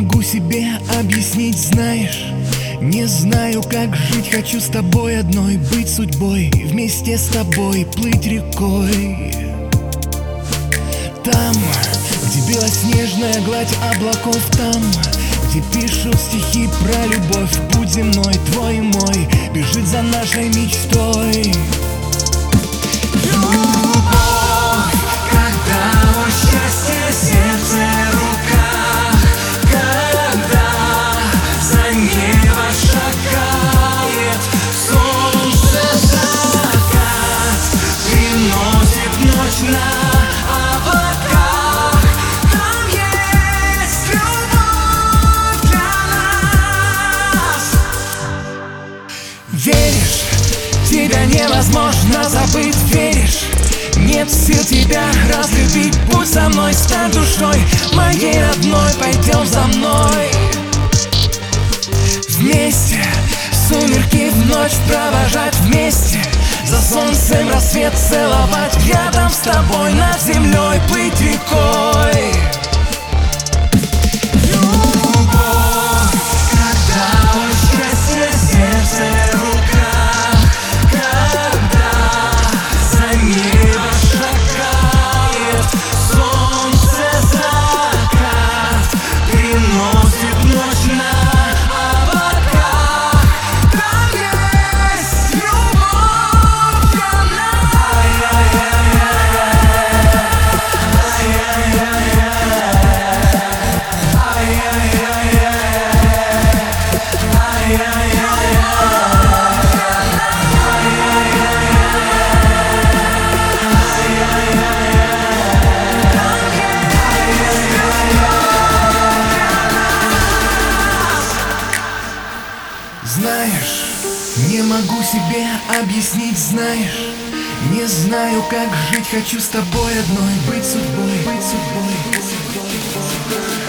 могу себе объяснить, знаешь Не знаю, как жить, хочу с тобой одной Быть судьбой, вместе с тобой плыть рекой. Там, где белоснежная гладь облаков Там, где пишут стихи про любовь Путь земной, твой и мой, бежит за нашей мечтой невозможно забыть, веришь? Нет сил тебя разлюбить, будь со мной, стань душой Моей родной, пойдем за мной. Вместе, сумерки в ночь провожать вместе За солнцем рассвет целовать. Рядом с тобой над землей плыть рекой Не могу себе объяснить, знаешь Не знаю, как жить, хочу с тобой одной Быть судьбой, быть судьбой, быть судьбой, быть судьбой.